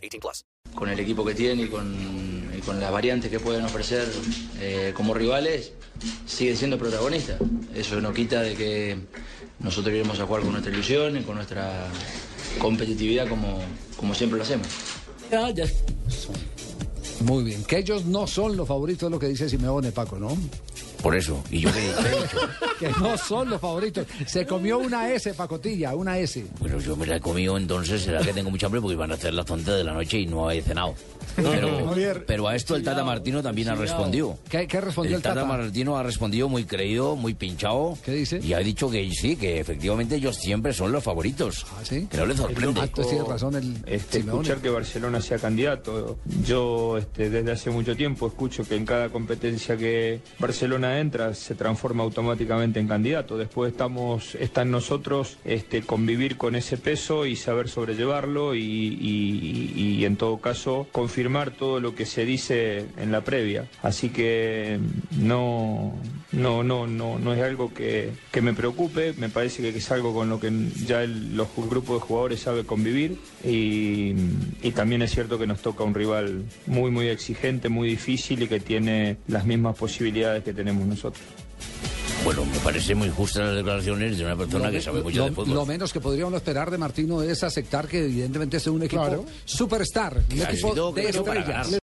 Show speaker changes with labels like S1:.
S1: 18 plus.
S2: Con el equipo que tiene y con, y con las variantes que pueden ofrecer eh, como rivales, sigue siendo protagonista. Eso no quita de que nosotros iremos a jugar con nuestra ilusión y con nuestra competitividad como, como siempre lo hacemos.
S3: Muy bien, que ellos no son los favoritos, es lo que dice Simeone, Paco, ¿no?
S4: Por eso. ¿Y yo?
S3: Que no son los favoritos. Se comió una S, Pacotilla, una S.
S4: Bueno, yo me la he comido entonces, será que tengo mucha hambre porque van a hacer las tontas de la noche y no he cenado. Pero, pero a esto el Tata Martino también ha respondido.
S3: ¿Qué, qué respondió
S4: El Tata Martino ha respondido muy creído, muy pinchado.
S3: ¿Qué dice?
S4: Y ha dicho que sí, que efectivamente ellos siempre son los favoritos.
S3: ¿Ah, sí?
S4: Que no le sorprende.
S3: Entonces tiene razón el
S5: este, escuchar que Barcelona sea candidato. Yo este, desde hace mucho tiempo escucho que en cada competencia que Barcelona entra se transforma automáticamente en candidato. Después estamos, está en nosotros este, convivir con ese peso y saber sobrellevarlo y, en todo caso confirmar todo lo que se dice en la previa. Así que no, no, no, no, no es algo que, que me preocupe. Me parece que es algo con lo que ya el, los grupos de jugadores sabe convivir y, y también es cierto que nos toca un rival muy, muy exigente, muy difícil y que tiene las mismas posibilidades que tenemos nosotros.
S4: Bueno, me parece muy justas las declaraciones de una persona que sabe mucho
S3: lo,
S4: de fútbol.
S3: lo menos que podríamos esperar de Martino es aceptar que evidentemente es un equipo
S6: Claro.
S3: superstar, un equipo de estrellas.